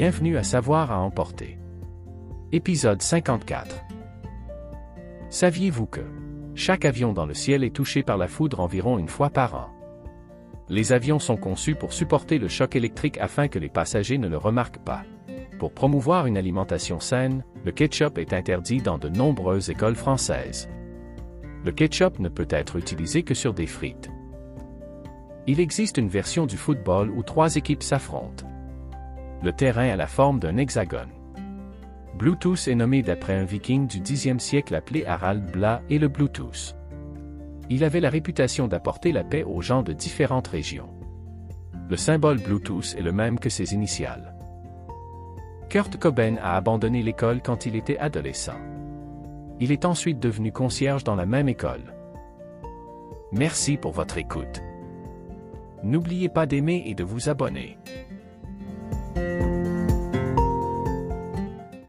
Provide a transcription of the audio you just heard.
Bienvenue à Savoir à emporter. Épisode 54. Saviez-vous que chaque avion dans le ciel est touché par la foudre environ une fois par an? Les avions sont conçus pour supporter le choc électrique afin que les passagers ne le remarquent pas. Pour promouvoir une alimentation saine, le ketchup est interdit dans de nombreuses écoles françaises. Le ketchup ne peut être utilisé que sur des frites. Il existe une version du football où trois équipes s'affrontent le terrain a la forme d'un hexagone. Bluetooth est nommé d'après un viking du Xe siècle appelé Harald Bla et le Bluetooth. Il avait la réputation d'apporter la paix aux gens de différentes régions. Le symbole Bluetooth est le même que ses initiales. Kurt Cobain a abandonné l'école quand il était adolescent. Il est ensuite devenu concierge dans la même école. Merci pour votre écoute. N'oubliez pas d'aimer et de vous abonner.